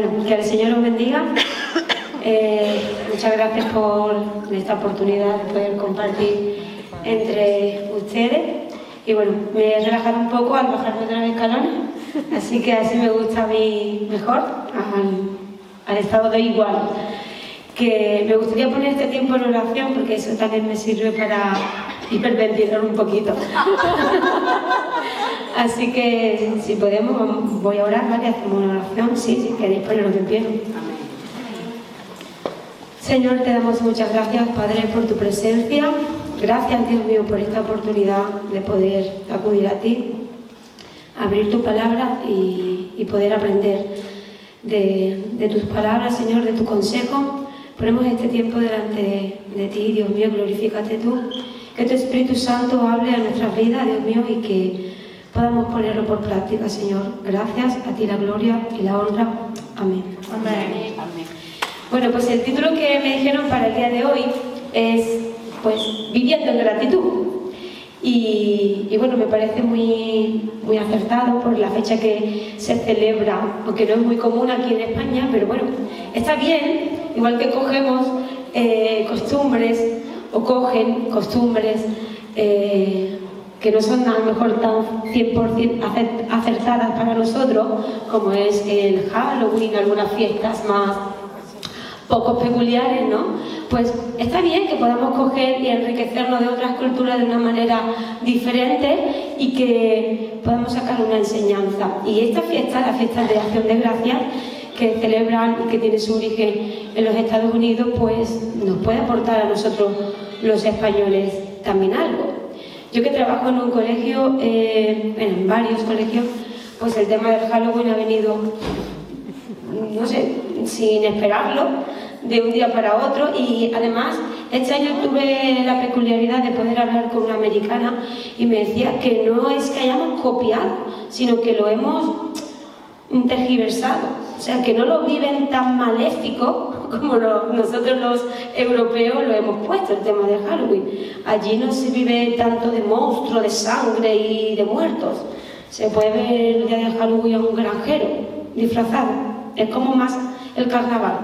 Bueno, que el Señor os bendiga. Eh, muchas gracias por esta oportunidad de poder compartir entre ustedes. Y bueno, me he relajado un poco al bajarme otra vez escalones, así que así me gusta a mí mejor, al, al estado de igual. Que me gustaría poner este tiempo en oración porque eso también me sirve para hiperventilar un poquito. Así que si podemos, voy a orar, ¿vale? Hacemos una oración, sí, si queréis poneros de pie. Señor, te damos muchas gracias, Padre, por tu presencia. Gracias, Dios mío, por esta oportunidad de poder acudir a ti, abrir tu palabra y, poder aprender de, de, tus palabras, Señor, de tu consejo. Ponemos este tiempo delante de, de ti, Dios mío, glorifícate tú. Que tu Espíritu Santo hable a nuestras vidas, Dios mío, y que podamos ponerlo por práctica, Señor. Gracias, a ti la gloria y la honra. Amén. Amén. Bueno, pues el título que me dijeron para el día de hoy es, pues, Viviendo en gratitud. Y, bueno, me parece muy, muy acertado por la fecha que se celebra, aunque no es muy común aquí en España, pero bueno, está bien, igual que cogemos eh, costumbres o cogen costumbres eh, que no son a lo mejor tan 100% acertadas para nosotros, como es el Halloween, algunas fiestas más poco peculiares, ¿no? Pues está bien que podamos coger y enriquecernos de otras culturas de una manera diferente y que podamos sacar una enseñanza. Y esta fiesta, la fiesta de Acción de Gracias, que celebran y que tiene su origen en los Estados Unidos, pues nos puede aportar a nosotros los españoles también algo. Yo que trabajo en un colegio, eh, en varios colegios, pues el tema del Halloween ha venido, no sé, sin esperarlo, de un día para otro y además este año tuve la peculiaridad de poder hablar con una americana y me decía que no es que hayamos copiado, sino que lo hemos tergiversado. O sea, que no lo viven tan maléfico como nosotros los europeos lo hemos puesto, el tema de Halloween. Allí no se vive tanto de monstruos, de sangre y de muertos. Se puede ver el día de Halloween a un granjero disfrazado. Es como más el carnaval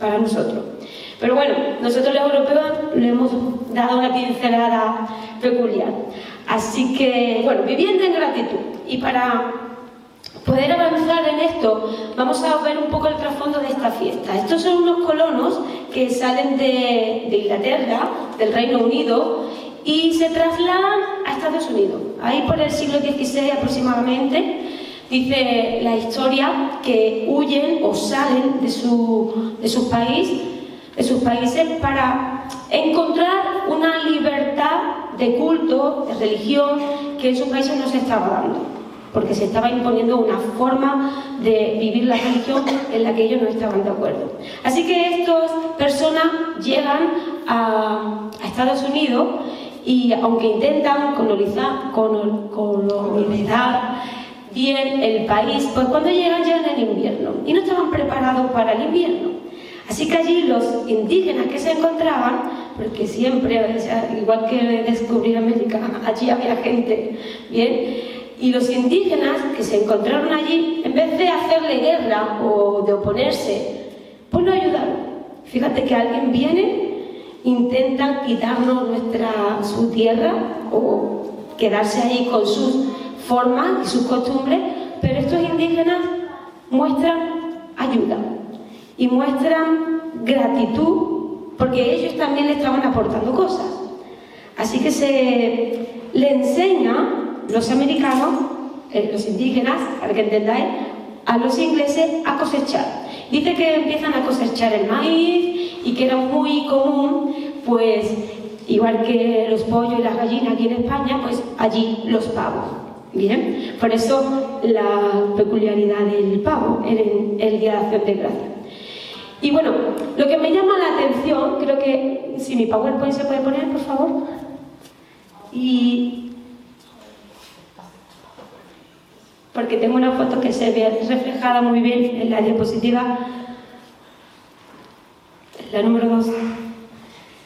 para nosotros. Pero bueno, nosotros los europeos le hemos dado una pincelada peculiar. Así que, bueno, viviendo en gratitud. Y para poder avanzar en esto, vamos a ver un poco el trasfondo de esta fiesta. Estos son unos colonos que salen de, Inglaterra, del Reino Unido, y se trasladan a Estados Unidos. Ahí por el siglo XVI aproximadamente, dice la historia que huyen o salen de su, de sus, país, de sus países para encontrar una libertad de culto, de religión, que en sus países no se estaba dando porque se estaba imponiendo una forma de vivir la religión en la que ellos no estaban de acuerdo. Así que estas personas llegan a, Estados Unidos y aunque intentan colonizar, bien el país, pues cuando llegan llegan en invierno y no estaban preparados para el invierno. Así que allí los indígenas que se encontraban, porque siempre, igual que descubrir América, allí había gente, bien, y los indígenas que se encontraron allí, en vez de hacerle guerra o de oponerse, pues lo ayudaron. Fíjate que alguien viene, intenta quitarnos nuestra, su tierra o quedarse ahí con sus formas y sus costumbres, pero estos indígenas muestran ayuda y muestran gratitud porque ellos también le estaban aportando cosas. Así que se le enseña los americanos, eh, los indígenas, para que entendáis, a los ingleses a cosechar. Dice que empiezan a cosechar el maíz y que era muy común, pues, igual que los pollos y las gallinas aquí en España, pues allí los pavos. Bien, por eso la peculiaridad del pavo en el Día de Acción de Gracias. Y bueno, lo que me llama la atención, creo que si mi PowerPoint se puede poner, por favor. Y porque tengo una foto que se ve reflejada muy bien en la diapositiva, la número 2.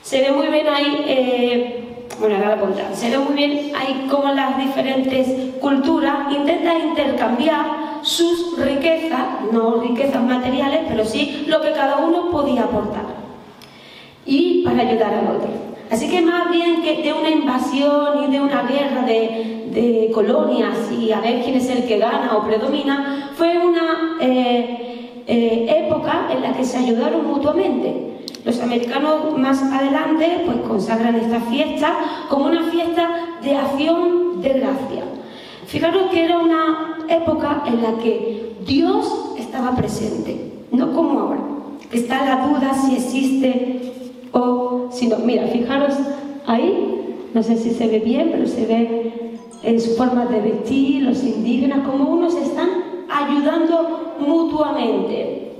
Se ve muy bien ahí, eh, bueno, ahora la se ve muy bien ahí cómo las diferentes culturas intentan intercambiar sus riquezas, no riquezas materiales, pero sí lo que cada uno podía aportar. Y para ayudar al otro. Así que más bien que de una invasión y de una guerra de, colonias y a ver quién es el que gana o predomina, fue una eh, eh, época en la que se ayudaron mutuamente. Los americanos más adelante pues consagran esta fiesta como una fiesta de acción de gracia. Fijaros que era una época en la que Dios estaba presente, no como ahora. Está la duda si existe si no. Mira, fijaros ahí, no sé si se ve bien, pero se ve en su forma de vestir, los indígenas, como unos están ayudando mutuamente.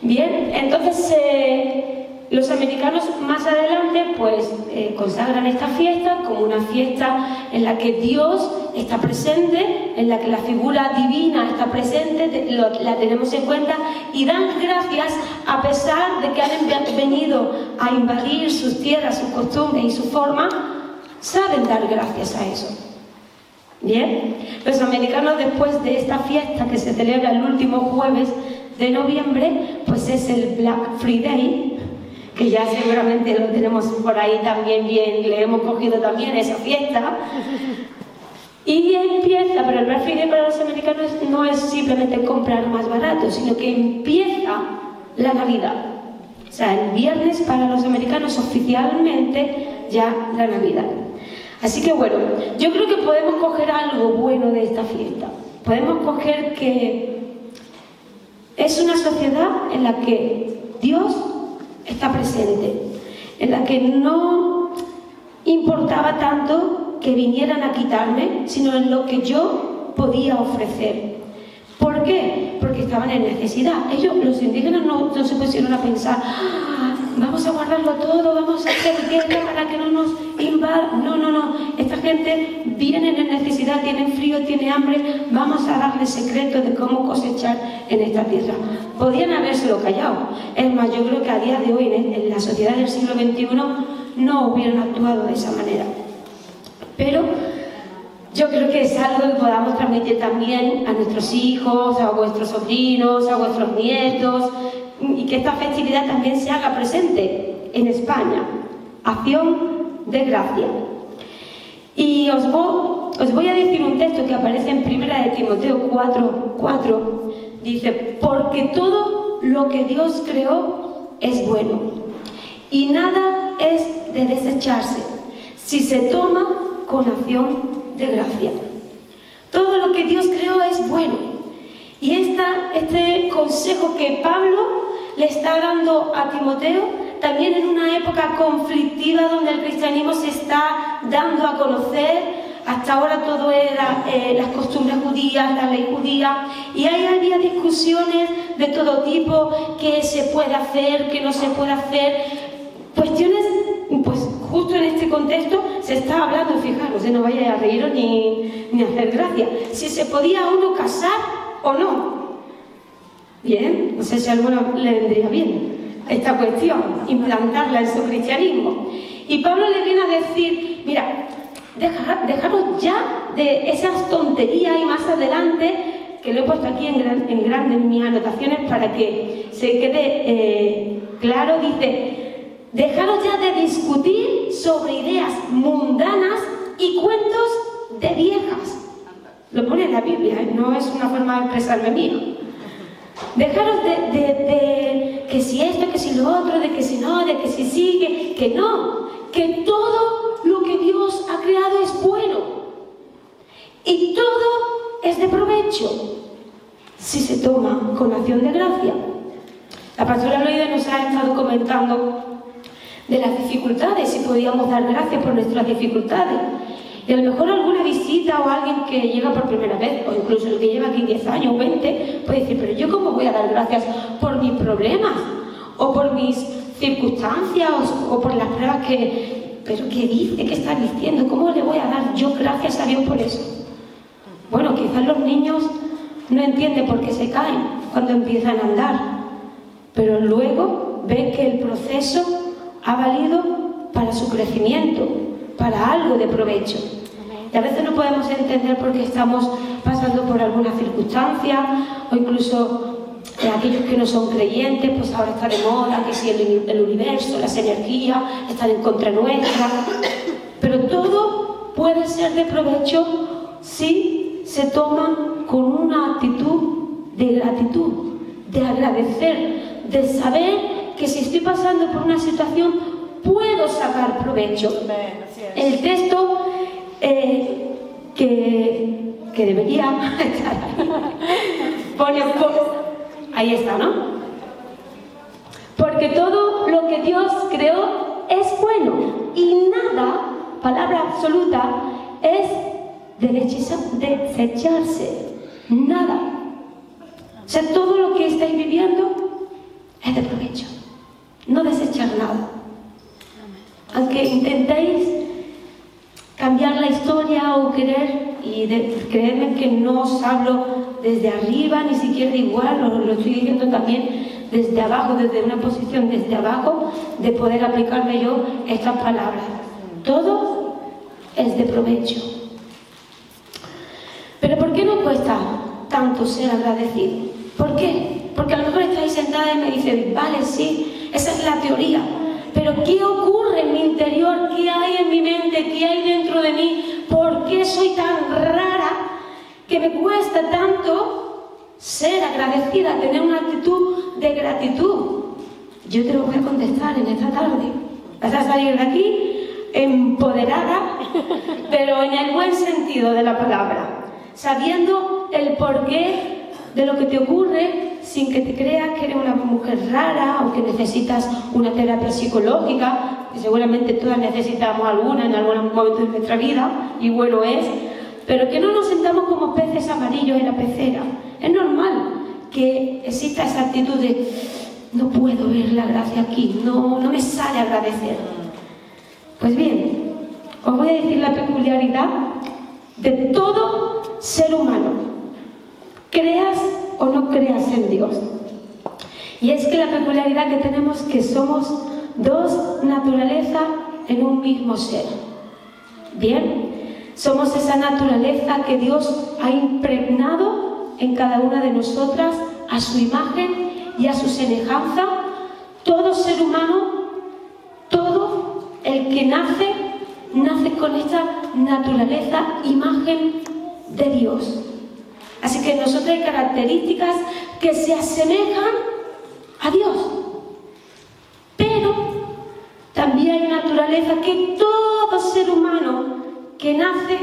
Bien, entonces eh, los americanos más adelante pues eh, consagran esta fiesta como una fiesta en la que Dios está presente, en la que la figura divina está presente, la tenemos en cuenta y dan gracias a pesar de que han venido a invadir sus tierras, sus costumbres y su forma, saben dar gracias a eso. Bien, los americanos después de esta fiesta que se celebra el último jueves de noviembre, pues es el Black Friday, que ya seguramente lo tenemos por ahí también bien, le hemos cogido también esa fiesta. Y empieza, pero el Friday para los americanos no es simplemente comprar más barato, sino que empieza la Navidad. O sea, el viernes para los americanos oficialmente ya la Navidad. Así que bueno, yo creo que podemos coger algo bueno de esta fiesta. Podemos coger que es una sociedad en la que Dios está presente, en la que no importaba tanto que vinieran a quitarme, sino en lo que yo podía ofrecer. ¿Por qué? Porque estaban en necesidad. Ellos, los indígenas, no, se pusieron a pensar, vamos a guardarlo todo, vamos a hacer guerra para que no nos invadan. No, no, no. Esta gente viene en necesidad, tienen frío, tiene hambre, vamos a darle secretos de cómo cosechar en esta tierra. Podían habérselo callado. Es más, yo creo que a día de hoy, en la sociedad del siglo XXI, no hubieran actuado de esa manera. Pero yo creo que es algo que podamos transmitir también a nuestros hijos, a vuestros sobrinos, a vuestros nietos, y que esta festividad también se haga presente en España. Acción de gracia. Y os voy, a decir un texto que aparece en 1 de Timoteo 4, 4. Dice, porque todo lo que Dios creó es bueno y nada es de desecharse si se toma con acción de gracia. Todo lo que Dios creó es bueno. Y esta, este consejo que Pablo le está dando a Timoteo, también en una época conflictiva donde el cristianismo se está dando a conocer, hasta ahora todo era eh, las costumbres judías, la ley judía, y ahí había discusiones de todo tipo, qué se puede hacer, qué no se puede hacer, cuestiones pues justo en este contexto se está hablando, fijaros, no vaya a reíros ni, ni hacer gracia, si se podía uno casar o no. Bien, no sé si a alguno le vendría bien esta cuestión, implantarla en su cristianismo. Y Pablo le viene a decir, mira, dejaros ya de esas tonterías y más adelante, que lo he puesto aquí en, en grande mis anotaciones para que se quede eh, claro, dice, Dejaros ya de discutir sobre ideas mundanas y cuentos de viejas. Lo pone en la Biblia, ¿eh? no es una forma de expresarme mío. Dejaros de, que si esto, que si lo otro, de que si no, de que si sigue, que, no, que todo lo que Dios ha creado es bueno. Y todo es de provecho si se toma con acción de gracia. La pastora Loide nos ha estado comentando de las dificultades y podíamos dar gracias por nuestras dificultades. Y a lo mejor alguna visita o alguien que llega por primera vez, o incluso el que lleva aquí 10 años, 20, puede decir, pero yo cómo voy a dar gracias por mis problemas, o por mis circunstancias, o, por las pruebas que... ¿Pero qué dice? ¿Qué está diciendo? ¿Cómo le voy a dar yo gracias a Dios por eso? Bueno, quizás los niños no entienden por qué se caen cuando empiezan a andar, pero luego ven que el proceso ha valido para su crecimiento, para algo de provecho. Y a veces no podemos entender por qué estamos pasando por alguna circunstancia o incluso eh, aquellos que no son creyentes, pues ahora está de moda, que si el, el universo, las energías están en contra nuestra. Pero todo puede ser de provecho si se toma con una actitud de gratitud, de agradecer, de saber que si estoy pasando por una situación puedo sacar provecho. El texto eh, que, que, debería estar ahí, pone, ahí está, ¿no? Porque todo lo que Dios creó es bueno y nada, palabra absoluta, es desecharse. Nada. O sea, todo lo que estáis viviendo es de provecho. No desechar nada. Aunque intentéis cambiar la historia o querer, y de, creedme que no os hablo desde arriba, ni siquiera igual, lo, lo estoy diciendo también desde abajo, desde una posición desde abajo, de poder aplicarme yo estas palabras. Todo es de provecho. Pero ¿por qué no cuesta tanto ser agradecido? ¿Por qué? Porque a lo mejor estáis sentada y me dicen, vale, sí, esa es la teoría, pero ¿qué ocurre en mi interior? ¿Qué hay en mi mente? ¿Qué hay dentro de mí? ¿Por qué soy tan rara que me cuesta tanto ser agradecida, tener una actitud de gratitud? Yo te lo voy a contestar en esta tarde. Vas a salir de aquí empoderada, pero en el buen sentido de la palabra, sabiendo el porqué de lo que te ocurre sin que te creas que eres una mujer rara o que necesitas una terapia psicológica, que seguramente todas necesitamos alguna en algún momento de nuestra vida, y bueno es, pero que no nos sentamos como peces amarillos en la pecera. Es normal que exista esa actitud de no puedo ver la gracia aquí, no, no me sale agradecer. Pues bien, os voy a decir la peculiaridad de todo ser humano creas o no creas en Dios. Y es que la peculiaridad que tenemos es que somos dos naturalezas en un mismo ser. Bien, somos esa naturaleza que Dios ha impregnado en cada una de nosotras a su imagen y a su semejanza. Todo ser humano, todo el que nace, nace con esta naturaleza, imagen de Dios. Así que en nosotros hay características que se asemejan a Dios. Pero también hay naturaleza que todo ser humano que nace,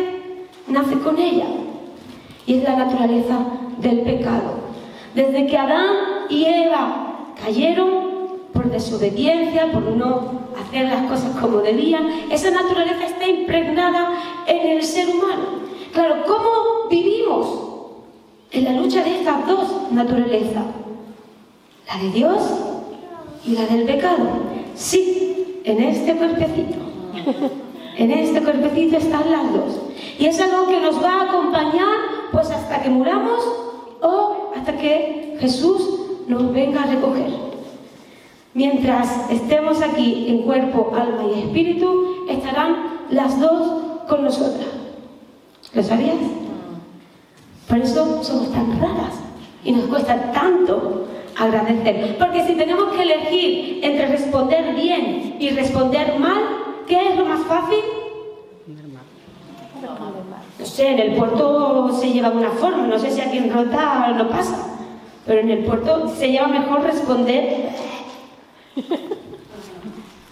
nace con ella. Y es la naturaleza del pecado. Desde que Adán y Eva cayeron por desobediencia, por no hacer las cosas como debían, esa naturaleza está impregnada en el ser humano. Claro, ¿cómo vivimos? En la lucha de estas dos naturalezas, la de Dios y la del pecado. Sí, en este cuerpecito, en este cuerpecito están las dos. Y es algo que nos va a acompañar pues hasta que muramos o hasta que Jesús nos venga a recoger. Mientras estemos aquí en cuerpo, alma y espíritu, estarán las dos con nosotras. ¿Lo sabías? Por eso somos tan raras y nos cuesta tanto agradecer. Porque si tenemos que elegir entre responder bien y responder mal, ¿qué es lo más fácil? No sé, en el puerto se lleva de una forma, no sé si aquí en Rota no pasa, pero en el puerto se lleva mejor responder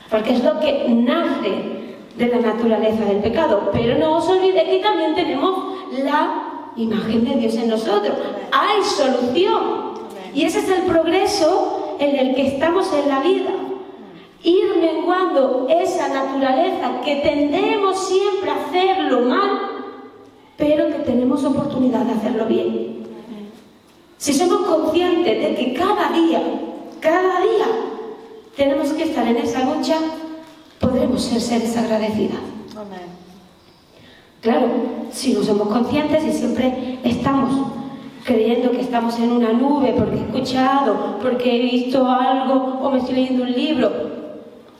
porque es lo que nace de la naturaleza del pecado. Pero no os olvidéis que también tenemos la imagen de Dios en nosotros. Hay solución. Y ese es el progreso en el que estamos en la vida. Ir menguando esa naturaleza que tendemos siempre a hacerlo mal, pero que tenemos oportunidad de hacerlo bien. Si somos conscientes de que cada día, cada día, tenemos que estar en esa lucha, podremos ser seres agradecidas. Claro, si no somos conscientes y siempre estamos creyendo que estamos en una nube porque he escuchado, porque he visto algo o me estoy leyendo un libro,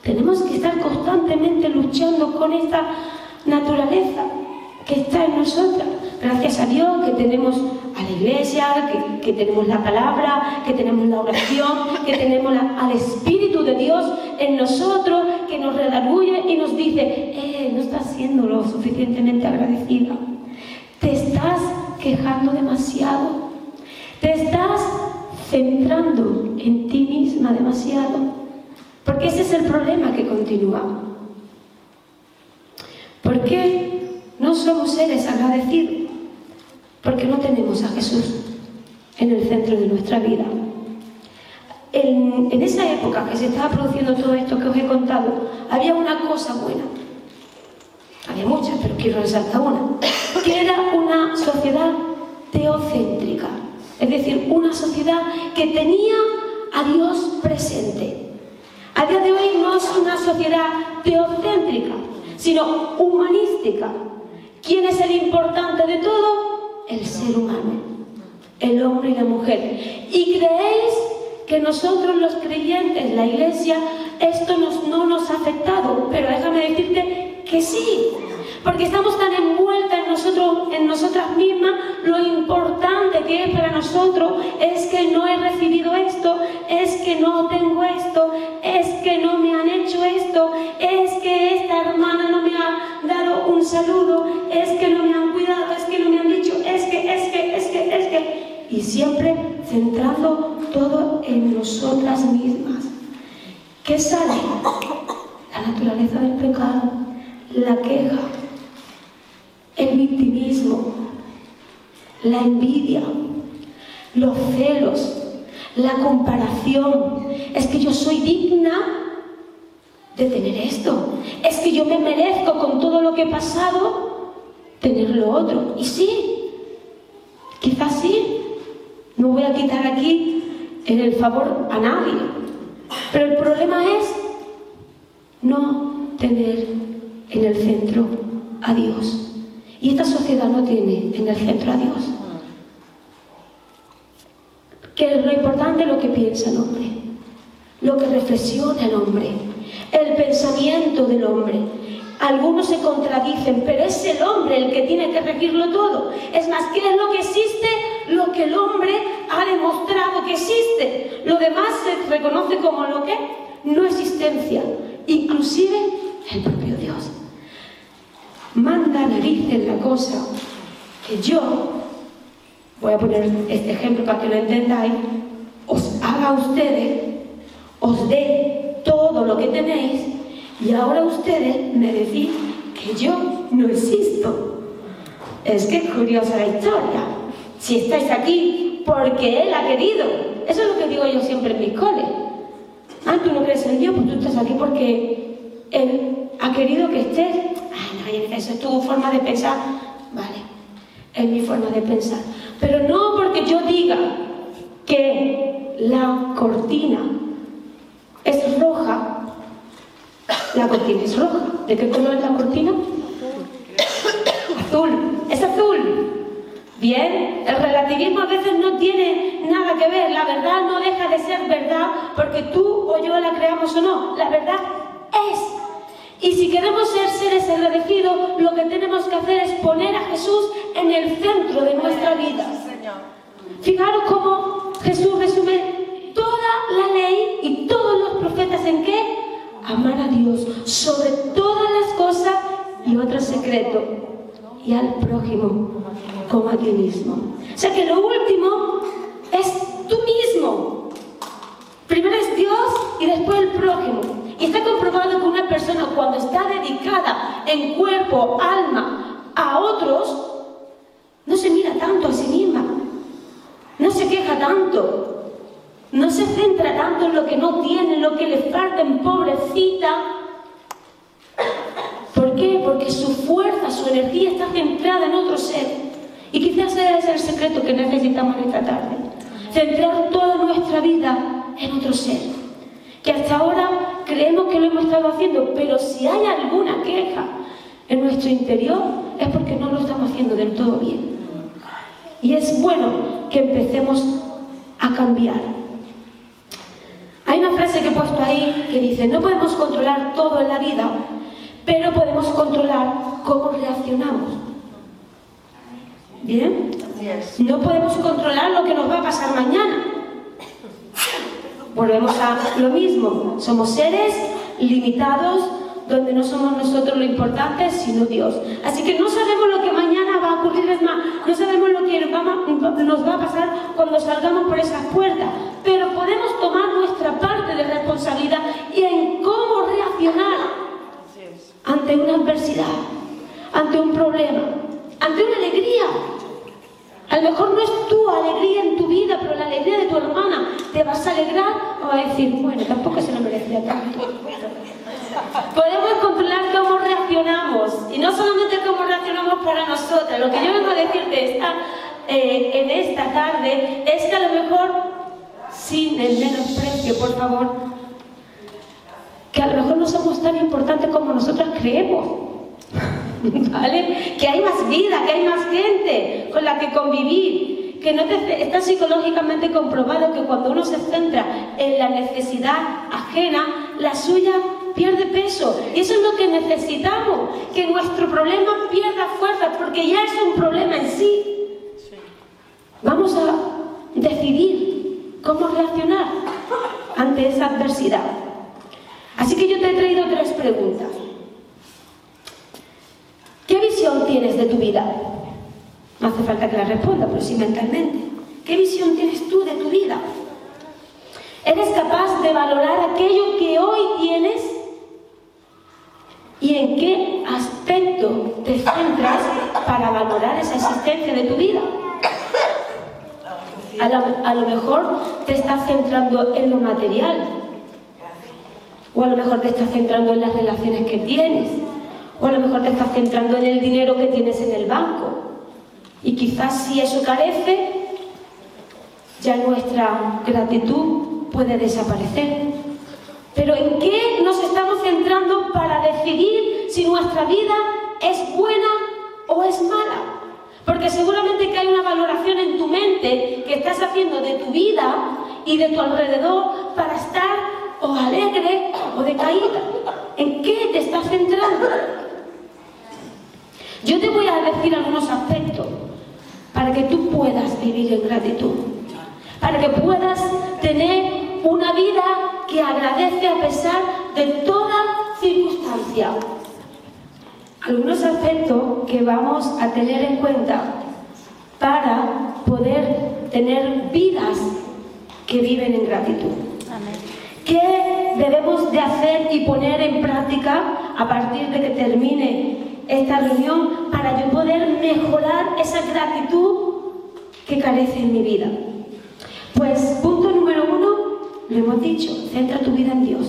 tenemos que estar constantemente luchando con esta naturaleza que está en nosotras. Gracias a Dios que tenemos a la iglesia, que, tenemos la palabra, que tenemos la oración, que tenemos al Espíritu de Dios en nosotros, que nos redarguye y nos dice, eh, no estás siendo lo suficientemente agradecida. Te estás quejando demasiado. Te estás centrando en ti misma demasiado. Porque ese es el problema que continúa. ¿Por qué no somos seres agradecidos? Porque no tenemos a Jesús en el centro de nuestra vida. En, en, esa época que se estaba produciendo todo esto que os he contado, había una cosa buena. Había muchas, pero quiero resaltar una. Que era una sociedad teocéntrica. Es decir, una sociedad que tenía a Dios presente. A día de hoy no es una sociedad teocéntrica, sino humanística. ¿Quién es el importante de todo? El ser humano, el hombre y la mujer. ¿Y creéis que nosotros los creyentes, la iglesia, esto no nos ha afectado? Pero déjame decirte que sí, porque estamos tan envueltas en nosotros, en nosotras mismas, lo importante que es para nosotros es que no he recibido esto, es que no tengo esto, es que no me han hecho esto, es que esta hermana no me ha dado un saludo, es que no me han cuidado, es que no me han dicho, es que, es que, es que, es que. Y siempre centrando todo en nosotras mismas. ¿Qué sale? La naturaleza del pecado, la queja, el victimismo, la envidia, los celos, la comparación. Es que yo soy digna de tener esto. Es que yo me merezco con todo lo que he pasado tener lo otro. Y sí, quizás sí. No voy a quitar aquí en el favor a nadie. Pero el problema es no tener en el centro a Dios. Y esta sociedad no tiene en el centro a Dios. Que lo importante lo que piensa el hombre, lo que reflexiona el hombre, el pensamiento del hombre. Algunos se contradicen, pero es el hombre el que tiene que regirlo todo. Es más, ¿qué es lo que existe? Lo que el hombre ha demostrado que existe. Lo demás se reconoce como lo que no existencia, inclusive el propio Dios manda narices la cosa que yo, voy a poner este ejemplo para que lo entendáis, os haga a ustedes, os dé todo lo que tenéis y ahora ustedes me decís que yo no existo. Es que es curiosa la historia. Si estáis aquí porque Él ha querido. Eso es lo que digo yo siempre en mis coles. Ah, tú no crees en Dios, pues tú estás aquí porque Él ha querido que estés eso es tu forma de pensar. Vale, es mi forma de pensar. Pero no porque yo diga que la cortina es roja, la cortina es roja. ¿De qué color es la cortina? Azul. Es azul. Bien, el relativismo a veces no tiene nada que ver. La verdad no deja de ser verdad porque tú o yo la creamos o no. La verdad es y si queremos ser seres agradecidos, lo que tenemos que hacer es poner a Jesús en el centro de nuestra vida. Fijaros cómo Jesús resume toda la ley y todos los profetas en qué? Amar a Dios sobre todas las cosas y otro secreto, y al prójimo como a ti mismo. Sea que lo último es tú mismo. Primero es Dios y después el prójimo. Y está comprobado que una persona cuando está dedicada en cuerpo, alma, a otros, no se mira tanto a sí misma, no se queja tanto, no se centra tanto en lo que no tiene, en lo que le falta, en pobrecita. ¿Por qué? Porque su fuerza, su energía está centrada en otro ser. Y quizás ese es el secreto que necesitamos esta tarde. Centrar toda nuestra vida en otro ser que hasta ahora creemos que lo hemos estado haciendo, pero si hay alguna queja en nuestro interior es porque no lo estamos haciendo del todo bien. Y es bueno que empecemos a cambiar. Hay una frase que he puesto ahí que dice, no podemos controlar todo en la vida, pero podemos controlar cómo reaccionamos. ¿Bien? No podemos controlar lo que nos va a pasar mañana. Volvemos a lo mismo. Somos seres limitados donde no somos nosotros lo importante, sino Dios. Así que no sabemos lo que mañana va a ocurrir, es más, no sabemos lo que nos va a pasar cuando salgamos por esas puertas, pero podemos tomar nuestra parte de responsabilidad y en cómo reaccionar ante una adversidad, ante un problema, ante una alegría. A lo mejor no es tu alegría en tu vida, pero la alegría de tu hermana. ¿Te vas a alegrar o a decir, bueno, tampoco se lo merecía tanto? Podemos controlar cómo reaccionamos y no solamente cómo reaccionamos para nosotras. Lo que yo vengo a decirte esta, eh, en esta tarde es que a lo mejor, sin el menosprecio, por favor, que a lo mejor no somos tan importantes como nosotras creemos. ¿Vale? Que hay más vida, que hay más gente con la que convivir, que no está psicológicamente comprobado que cuando uno se centra en la necesidad ajena, la suya pierde peso. Y eso es lo que necesitamos, que nuestro problema pierda fuerza, porque ya es un problema en sí. Vamos a decidir cómo reaccionar ante esa adversidad. Así que yo te he traído tres preguntas. ¿Qué visión tienes de tu vida? No hace falta que la responda, pero sí mentalmente. ¿Qué visión tienes tú de tu vida? ¿Eres capaz de valorar aquello que hoy tienes ¿Y en qué aspecto te centras para valorar esa existencia de tu vida? A lo, mejor te estás centrando en lo material, o a lo mejor te estás centrando en las relaciones que tienes, o a lo mejor te estás centrando en el dinero que tienes en el banco. Y quizás si eso carece, ya nuestra gratitud puede desaparecer. Pero ¿en qué nos estamos centrando para decidir si nuestra vida es buena o es mala? Porque seguramente que hay una valoración en tu mente que estás haciendo de tu vida y de tu alrededor para estar o alegre o decaída. ¿En qué te estás centrando? Yo te voy a decir algunos aspectos para que tú puedas vivir en gratitud, para que puedas tener una vida que agradece a pesar de toda circunstancia. Algunos aspectos que vamos a tener en cuenta para poder tener vidas que viven en gratitud. ¿Qué debemos de hacer y poner en práctica a partir de que termine esta reunión para yo poder mejorar esa gratitud que carece en mi vida? Pues punto número uno, lo hemos dicho, centra tu vida en Dios.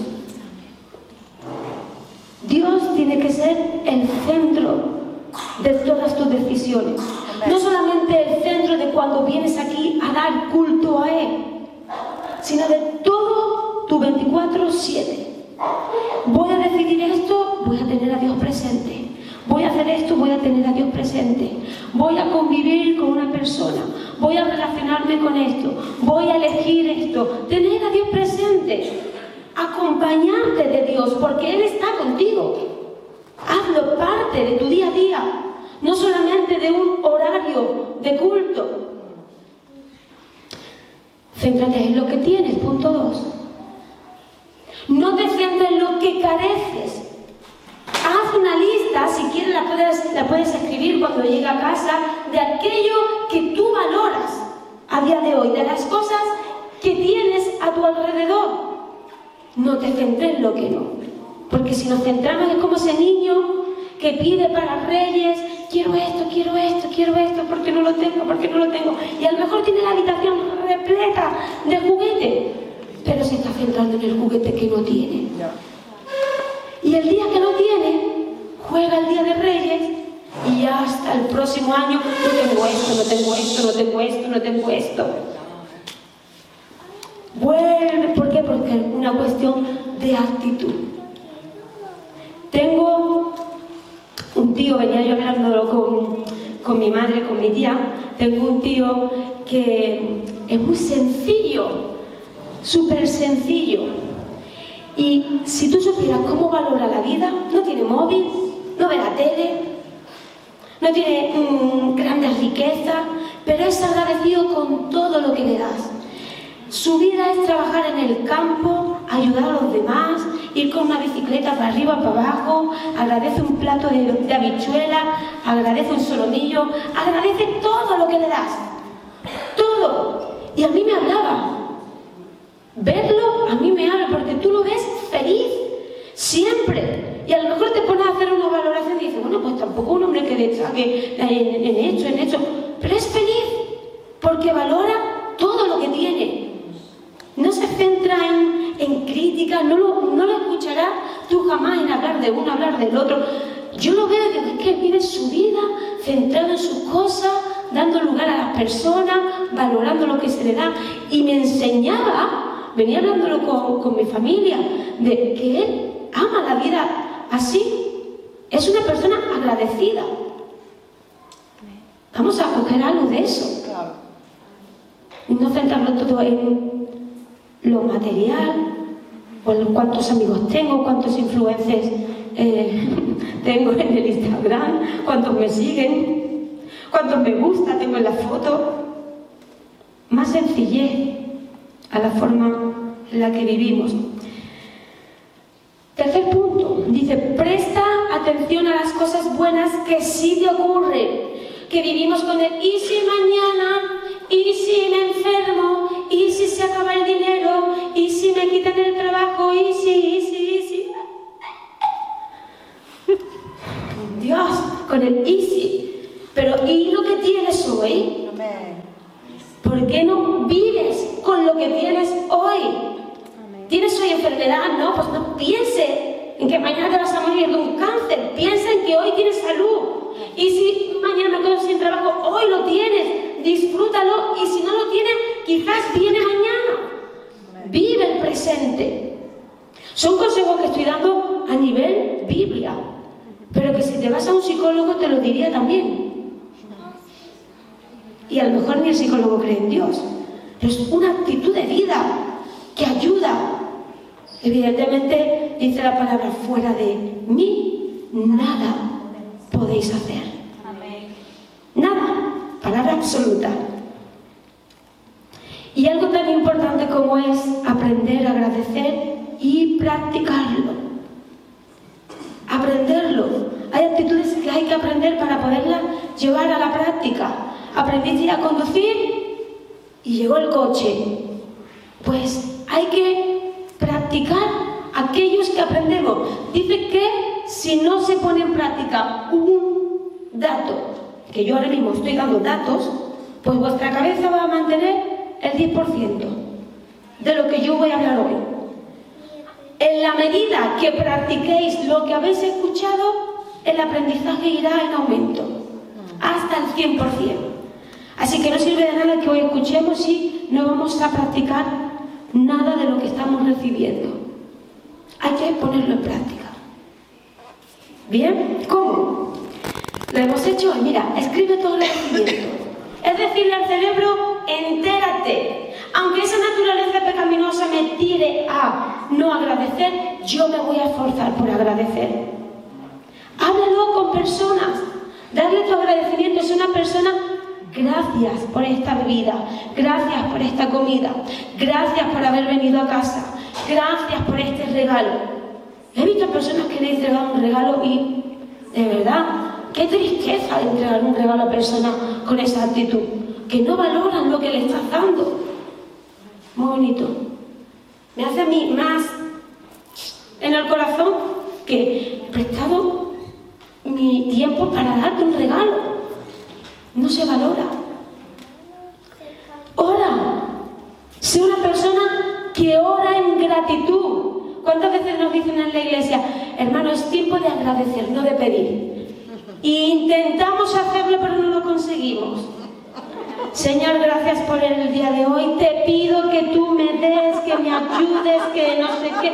Dios tiene que ser el centro de todas tus decisiones. No solamente el centro de cuando vienes aquí a dar culto a Él, sino de todo tu 24-7. Voy a decidir esto, voy a tener a Dios presente. Voy a hacer esto, voy a tener a Dios presente. Voy a convivir con una persona. Voy a relacionarme con esto. Voy a elegir esto. Tener a Dios presente. Acompañarte de Dios, porque Él está contigo. Hazlo parte de tu día a día. No solamente de un horario de culto. Céntrate en lo que tienes, punto dos. No te centres en lo que careces, Haz una lista, si quieres la puedes, la puedes escribir cuando llegue a casa, de aquello que tú valoras a día de hoy, de las cosas que tienes a tu alrededor. No te centres en lo que no. Porque si nos centramos es como ese niño que pide para reyes, quiero esto, quiero esto, quiero esto, porque no lo tengo, porque no lo tengo. Y a lo mejor tiene la habitación repleta de juguetes, pero se está centrando en el juguete que no tiene. Y el día que no tiene, juega el día de Reyes y hasta el próximo año no tengo esto, no tengo esto, no tengo esto, no tengo esto. Vuelve, ¿por qué? Porque es una cuestión de actitud. Tengo un tío, venía yo hablándolo con, con mi madre, con mi tía, tengo un tío que es muy sencillo, súper sencillo y si tú supieras cómo valora la vida, no tiene móvil, no tiene mm, grandes riquezas, pero es agradecido con todo lo que le das. Su vida es trabajar en el campo, ayudar a los demás, ir con una bicicleta para arriba, para abajo, agradece un plato de, de habichuela, agradece un solomillo, agradece todo lo que le das. Todo. Y a mí me hablaba. Verlo a mí me habla porque tú lo ves feliz, siempre. Y a lo mejor te pones a hacer una valoración y dices, bueno, pues tampoco un hombre que destaque en, en esto, en esto, pero es feliz porque valora todo lo que tiene. No se centra en, en críticas, no lo, no lo escucharás tú jamás en hablar de uno, hablar del otro. Yo lo veo digo, es que vive su vida centrado en sus cosas, dando lugar a las personas, valorando lo que se le da. Y me enseñaba, venía hablándolo con, con mi familia, de que él ama la vida así. Es una persona agradecida. Vamos a coger algo de eso. Y no centrarlo todo en lo material, o en cuántos amigos tengo, cuántos influencers eh, tengo en el Instagram, cuántos me siguen, cuántos me gusta tengo en la foto. Más sencillez a la forma en la que vivimos. Tercer punto, dice, presta atención a las cosas buenas que sí te ocurren, que vivimos con el y si mañana, y si me enfermo, y si se acaba el dinero, y si me quitan el trabajo, y si, y si, y si. Dios, con el y si. Pero ¿y lo que tienes hoy? ¿Por qué no vives con lo que tienes hoy? ¿Tienes hoy enfermedad? No, pues no piense en que mañana te vas a morir de un cáncer. Piensa en que hoy tienes salud. Y si mañana quedas sin trabajo, hoy lo tienes. Disfrútalo. Y si no lo tienes, quizás viene mañana. Vive el presente. Son consejos que estoy dando a nivel Biblia. Pero que si te vas a un psicólogo te lo diría también. Y a lo mejor ni el psicólogo cree en Dios. Pero es una actitud de vida que ayuda. Evidentemente, dice la palabra, fuera de mí, nada podéis hacer. Nada. Palabra absoluta. Y algo tan importante como es aprender a agradecer y practicarlo. Aprenderlo. Hay actitudes que hay que aprender para poderlas llevar a la práctica. Aprendiste a conducir y llegó el coche. Pues hay que practicar aquellos que aprendemos. Dice que si no se pone en práctica un dato, que yo ahora mismo estoy dando datos, pues vuestra cabeza va a mantener el 10% de lo que yo voy a hablar hoy. En la medida que practiquéis lo que habéis escuchado, el aprendizaje irá en aumento, hasta el 100%. Así que no sirve de nada que hoy escuchemos si no vamos a practicar nada de lo que estamos ponerlo en práctica. ¿Bien? ¿Cómo? Lo hemos hecho hoy. Mira, escribe todo el conocimiento. Es decirle al cerebro, entérate. Aunque esa naturaleza pecaminosa me tire a no agradecer, yo me voy a esforzar por agradecer. Háblalo con personas. Darle tu agradecimiento. Es una persona Gracias por esta bebida, gracias por esta comida, gracias por haber venido a casa, gracias por este regalo. He visto personas que le entregan un regalo y, de verdad, qué tristeza entregar un regalo a personas con esa actitud, que no valoran lo que le estás dando. Muy bonito. Me hace a mí más en el corazón que he prestado mi tiempo para darte un regalo no se valora. Ora. Sé una persona que ora en gratitud. ¿Cuántas veces nos dicen en la iglesia, hermano, es tiempo de agradecer, no de pedir? intentamos hacerlo, pero no lo conseguimos. Señor, gracias por el día de hoy. Te pido que tú me des, que me ayudes, que no sé qué.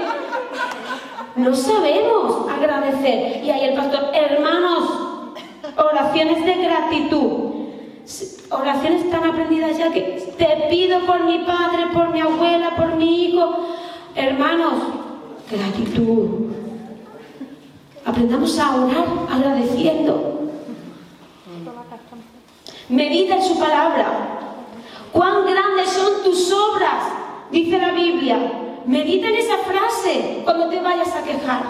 No sabemos agradecer. Y ahí el pastor, hermanos, oraciones de gratitud. Oraciones tan aprendidas ya que te pido por mi padre, por mi abuela, por mi hijo. Hermanos, gratitud. Aprendamos a orar agradeciendo. Medita en su palabra. Cuán grandes son tus obras, dice la Biblia. Medita en esa frase cuando te vayas a quejar.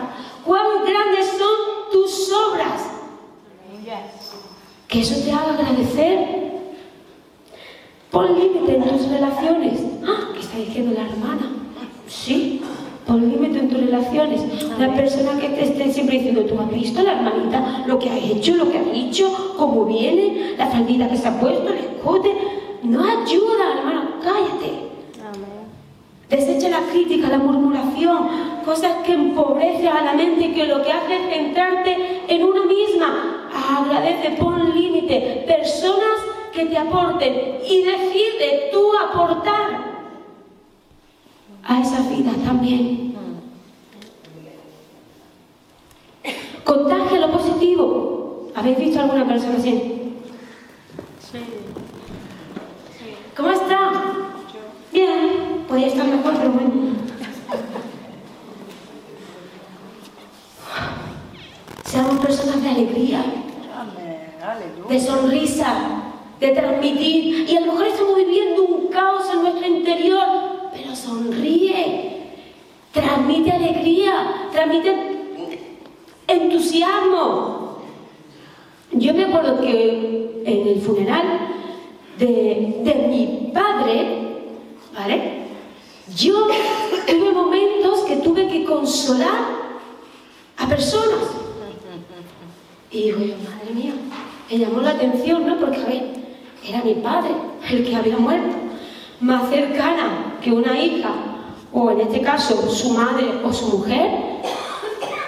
Cuán grandes son tus obras. Que eso te haga agradecer. Pon límite en tus relaciones. Ah, ¿qué está diciendo la hermana? Sí, pon límite en tus relaciones. La persona que te esté siempre diciendo, tú has visto la hermanita, lo que ha hecho, lo que ha dicho, cómo viene, la faldita que se ha puesto, el escote. No ayuda, hermano, cállate. Desecha la crítica, la murmuración, cosas que empobrecen a la mente y que lo que hace es centrarte en una misma. Agradece, pon límite, personas que te aporten y decide tú aportar a esa vida también. Contagia lo positivo. ¿Habéis visto alguna persona así? Sí. ¿Cómo está? Bien, podría estar mejor, pero bueno. Seamos personas de alegría, de sonrisa, de transmitir. Y a lo mejor estamos viviendo un caos en nuestro interior, sonríe, transmite alegría, transmite entusiasmo. Yo me acuerdo que en el funeral de, mi padre, ¿vale? Yo tuve momentos que tuve que consolar a personas. Y digo yo, madre mía, me llamó la atención, ¿no? Porque, a ver, era mi padre el que había muerto, más cercana que una hija, o en este caso su madre o su mujer,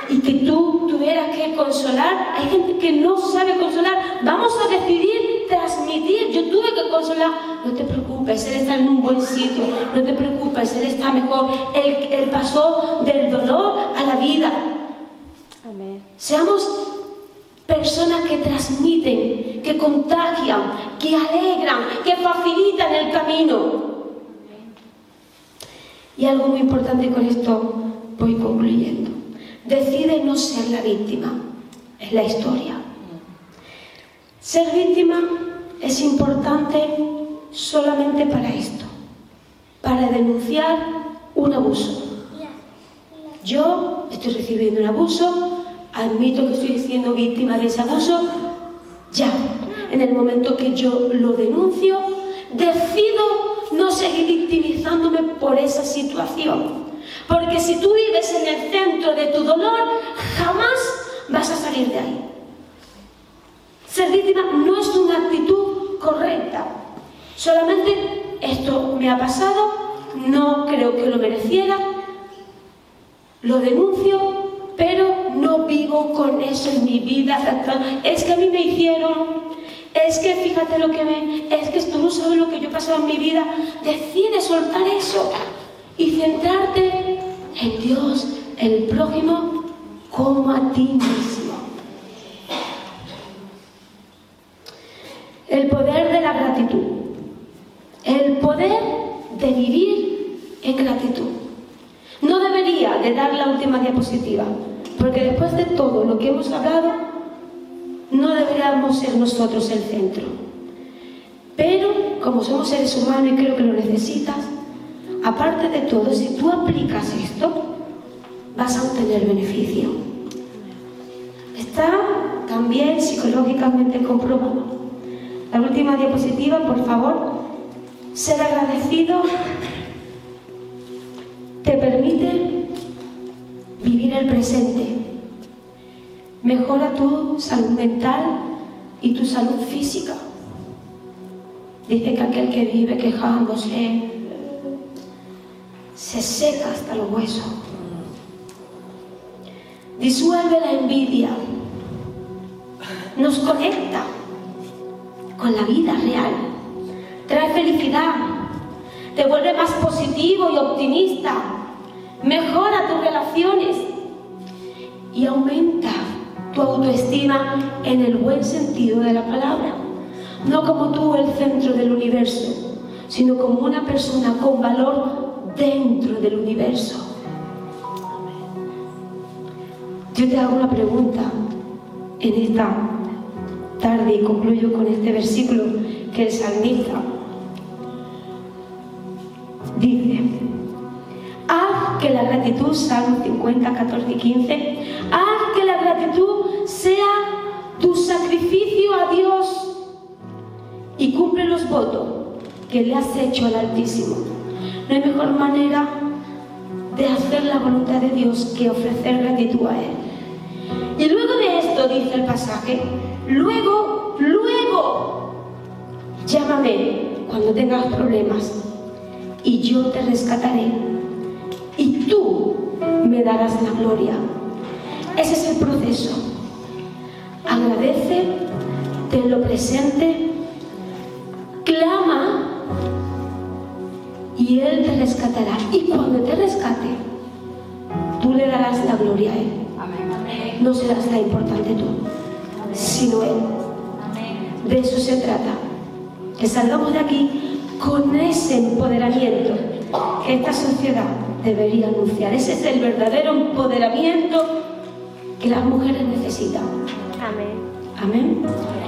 y que tú tuvieras que consolar. Hay gente que no sabe consolar. Vamos a decidir transmitir. Yo tuve que consolar. No te preocupes, Él está en un buen sitio. No te preocupes, Él está mejor. Él, pasó del dolor a la vida. Seamos personas que transmiten, que contagian, que alegran, que facilitan el camino. Y algo muy importante con esto voy concluyendo. Decide no ser la víctima en la historia. Ser víctima es importante solamente para esto, para denunciar un abuso. Yo estoy recibiendo un abuso, admito que estoy siendo víctima de ese abuso, ya, en el momento que yo lo denuncio, decido no seguir victimizándome por esa situación. Porque si tú vives en el centro de tu dolor, jamás vas a salir de ahí. Ser víctima no es una actitud correcta. Solamente esto me ha pasado, no creo que lo mereciera, lo denuncio, pero con eso en mi vida. Es que a mí me hicieron, es que fíjate lo que me, es que tú no sabes lo que yo he pasado en mi vida. Decide soltar eso y centrarte en Dios, el prójimo, como a ti mismo. El poder de la gratitud. El poder de vivir en gratitud. No debería de dar la última diapositiva, porque después de todo lo que hemos hablado, no deberíamos ser nosotros el centro. Pero, como somos seres humanos y creo que lo necesitas, aparte de todo, si tú aplicas esto, vas a obtener beneficio. Está también psicológicamente comprobado. La última diapositiva, por favor. Ser agradecido te permite el presente. Mejora tu salud mental y tu salud física. Dice que aquel que vive quejándose se seca hasta los huesos. Disuelve la envidia. Nos conecta con la vida real. Trae felicidad, te vuelve más positivo y optimista, mejora tus relaciones y aumenta tu autoestima en el buen sentido de la palabra. No como tú el centro del universo, sino como una persona con valor dentro del universo. Yo te hago una pregunta en esta tarde y concluyo con este versículo que el salmista dice, haz que la gratitud, Salmo 50, 14 y 15, que le has hecho al Altísimo. No hay mejor manera de hacer la voluntad de Dios que ofrecer gratitud a Él. Y luego de esto dice el pasaje, luego, luego, llámame cuando tengas problemas y yo te rescataré y tú me darás la gloria. Ese es el proceso. Agradece, ten lo presente, y Él te rescatará. Y cuando te rescate, tú le darás la gloria a Él. No serás la importante tú, sino Él. De eso se trata. Que salgamos de aquí con ese empoderamiento que esta sociedad debería anunciar. Ese es el verdadero empoderamiento que las mujeres necesitan. Amén. Amén.